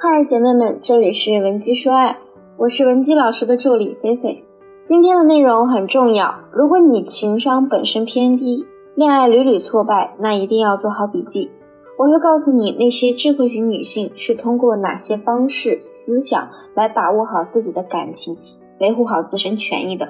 嗨，姐妹们，这里是文姬说爱，我是文姬老师的助理 C C。今天的内容很重要，如果你情商本身偏低，恋爱屡屡挫败，那一定要做好笔记。我会告诉你那些智慧型女性是通过哪些方式、思想来把握好自己的感情，维护好自身权益的。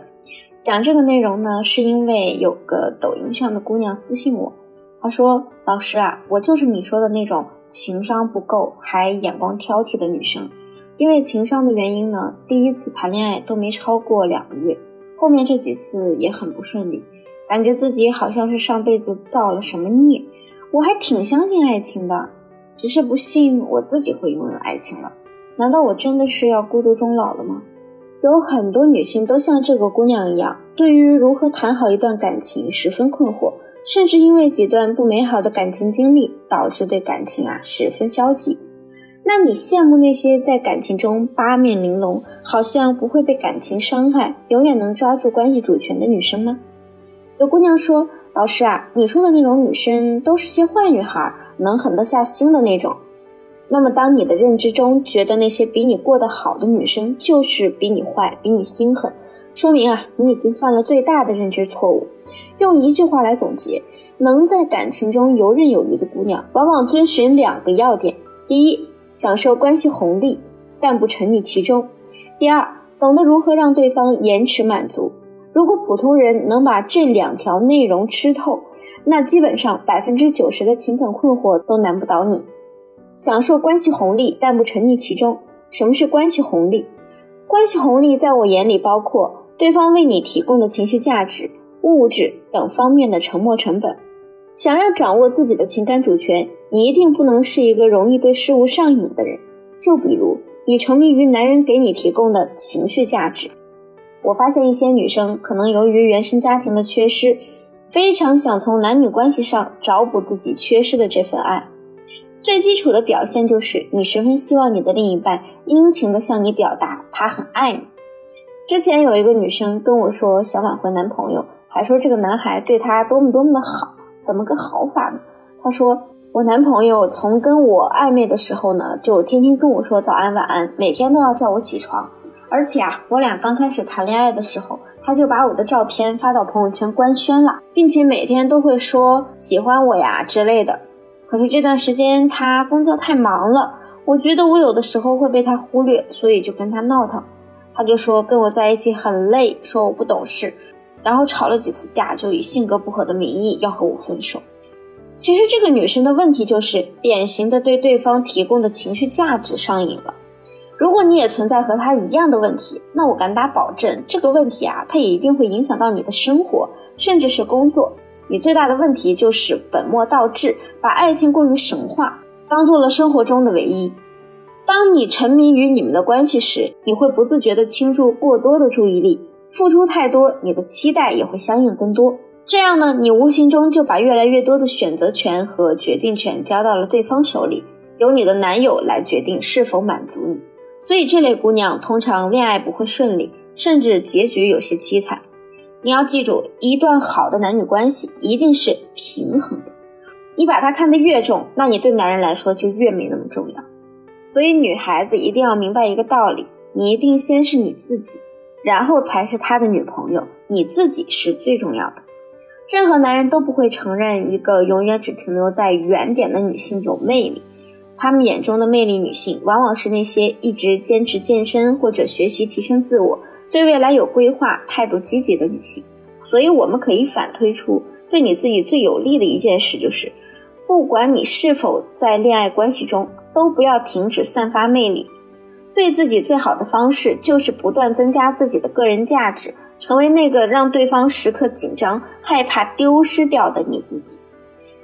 讲这个内容呢，是因为有个抖音上的姑娘私信我，她说：“老师啊，我就是你说的那种。”情商不够还眼光挑剔的女生，因为情商的原因呢，第一次谈恋爱都没超过两个月，后面这几次也很不顺利，感觉自己好像是上辈子造了什么孽。我还挺相信爱情的，只是不信我自己会拥有爱情了。难道我真的是要孤独终老了吗？有很多女性都像这个姑娘一样，对于如何谈好一段感情十分困惑。甚至因为几段不美好的感情经历，导致对感情啊十分消极。那你羡慕那些在感情中八面玲珑，好像不会被感情伤害，永远能抓住关系主权的女生吗？有姑娘说：“老师啊，你说的那种女生都是些坏女孩，能狠得下心的那种。”那么，当你的认知中觉得那些比你过得好的女生就是比你坏、比你心狠。说明啊，你已经犯了最大的认知错误。用一句话来总结，能在感情中游刃有余的姑娘，往往遵循两个要点：第一，享受关系红利，但不沉溺其中；第二，懂得如何让对方延迟满足。如果普通人能把这两条内容吃透，那基本上百分之九十的情感困惑都难不倒你。享受关系红利，但不沉溺其中。什么是关系红利？关系红利在我眼里包括。对方为你提供的情绪价值、物质等方面的沉没成本。想要掌握自己的情感主权，你一定不能是一个容易对事物上瘾的人。就比如，你沉迷于男人给你提供的情绪价值。我发现一些女生可能由于原生家庭的缺失，非常想从男女关系上找补自己缺失的这份爱。最基础的表现就是，你十分希望你的另一半殷勤地向你表达他很爱你。之前有一个女生跟我说想挽回男朋友，还说这个男孩对她多么多么的好，怎么个好法呢？她说我男朋友从跟我暧昧的时候呢，就天天跟我说早安晚安，每天都要叫我起床，而且啊，我俩刚开始谈恋爱的时候，他就把我的照片发到朋友圈官宣了，并且每天都会说喜欢我呀之类的。可是这段时间他工作太忙了，我觉得我有的时候会被他忽略，所以就跟他闹腾。他就说跟我在一起很累，说我不懂事，然后吵了几次架，就以性格不合的名义要和我分手。其实这个女生的问题就是典型的对对方提供的情绪价值上瘾了。如果你也存在和她一样的问题，那我敢打保证，这个问题啊，它也一定会影响到你的生活，甚至是工作。你最大的问题就是本末倒置，把爱情过于神话，当做了生活中的唯一。当你沉迷于你们的关系时，你会不自觉地倾注过多的注意力，付出太多，你的期待也会相应增多。这样呢，你无形中就把越来越多的选择权和决定权交到了对方手里，由你的男友来决定是否满足你。所以这类姑娘通常恋爱不会顺利，甚至结局有些凄惨。你要记住，一段好的男女关系一定是平衡的。你把它看得越重，那你对男人来说就越没那么重要。所以，女孩子一定要明白一个道理：你一定先是你自己，然后才是他的女朋友。你自己是最重要的。任何男人都不会承认一个永远只停留在原点的女性有魅力。他们眼中的魅力女性，往往是那些一直坚持健身或者学习提升自我、对未来有规划、态度积极的女性。所以，我们可以反推出，对你自己最有利的一件事就是，不管你是否在恋爱关系中。都不要停止散发魅力，对自己最好的方式就是不断增加自己的个人价值，成为那个让对方时刻紧张、害怕丢失掉的你自己。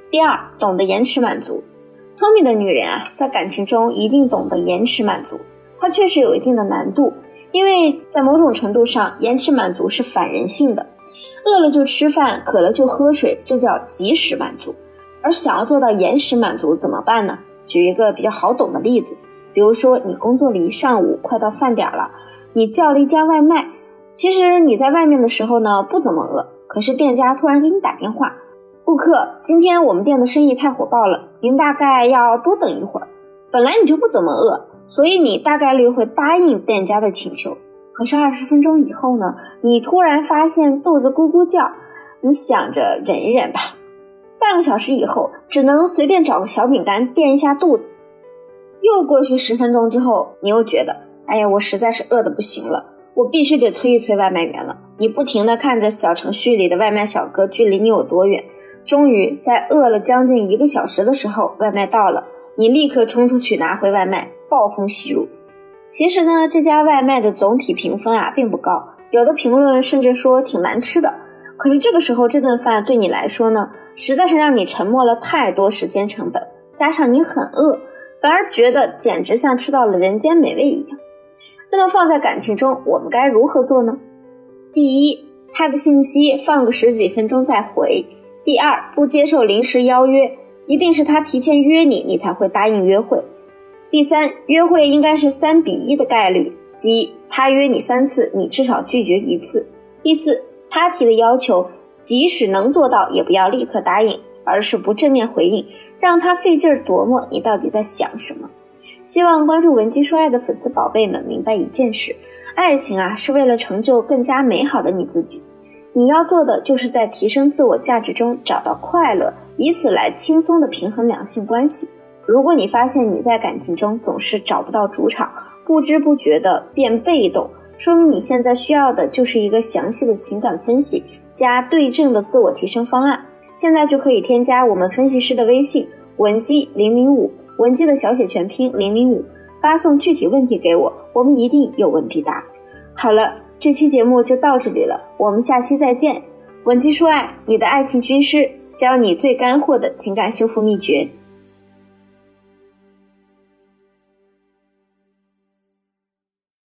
第二，懂得延迟满足。聪明的女人啊，在感情中一定懂得延迟满足。它确实有一定的难度，因为在某种程度上，延迟满足是反人性的。饿了就吃饭，渴了就喝水，这叫及时满足。而想要做到延时满足，怎么办呢？举一个比较好懂的例子，比如说你工作了一上午，快到饭点了，你叫了一家外卖。其实你在外面的时候呢，不怎么饿，可是店家突然给你打电话，顾客，今天我们店的生意太火爆了，您大概要多等一会儿。本来你就不怎么饿，所以你大概率会答应店家的请求。可是二十分钟以后呢，你突然发现肚子咕咕叫，你想着忍一忍吧。半个小时以后，只能随便找个小饼干垫一下肚子。又过去十分钟之后，你又觉得，哎呀，我实在是饿得不行了，我必须得催一催外卖员了。你不停地看着小程序里的外卖小哥距离你有多远，终于在饿了将近一个小时的时候，外卖到了，你立刻冲出去拿回外卖，暴风吸入。其实呢，这家外卖的总体评分啊并不高，有的评论甚至说挺难吃的。可是这个时候，这顿饭对你来说呢，实在是让你沉默了太多时间成本，加上你很饿，反而觉得简直像吃到了人间美味一样。那么放在感情中，我们该如何做呢？第一，他的信息放个十几分钟再回；第二，不接受临时邀约，一定是他提前约你，你才会答应约会；第三，约会应该是三比一的概率，即他约你三次，你至少拒绝一次；第四，他提的要求，即使能做到，也不要立刻答应，而是不正面回应，让他费劲琢磨你到底在想什么。希望关注文姬说爱的粉丝宝贝们明白一件事。爱情啊，是为了成就更加美好的你自己。你要做的，就是在提升自我价值中找到快乐，以此来轻松的平衡两性关系。如果你发现你在感情中总是找不到主场，不知不觉的变被动，说明你现在需要的就是一个详细的情感分析加对症的自我提升方案。现在就可以添加我们分析师的微信文姬零零五，文姬的小写全拼零零五。发送具体问题给我，我们一定有问必答。好了，这期节目就到这里了，我们下期再见。文姬说爱，你的爱情军师，教你最干货的情感修复秘诀。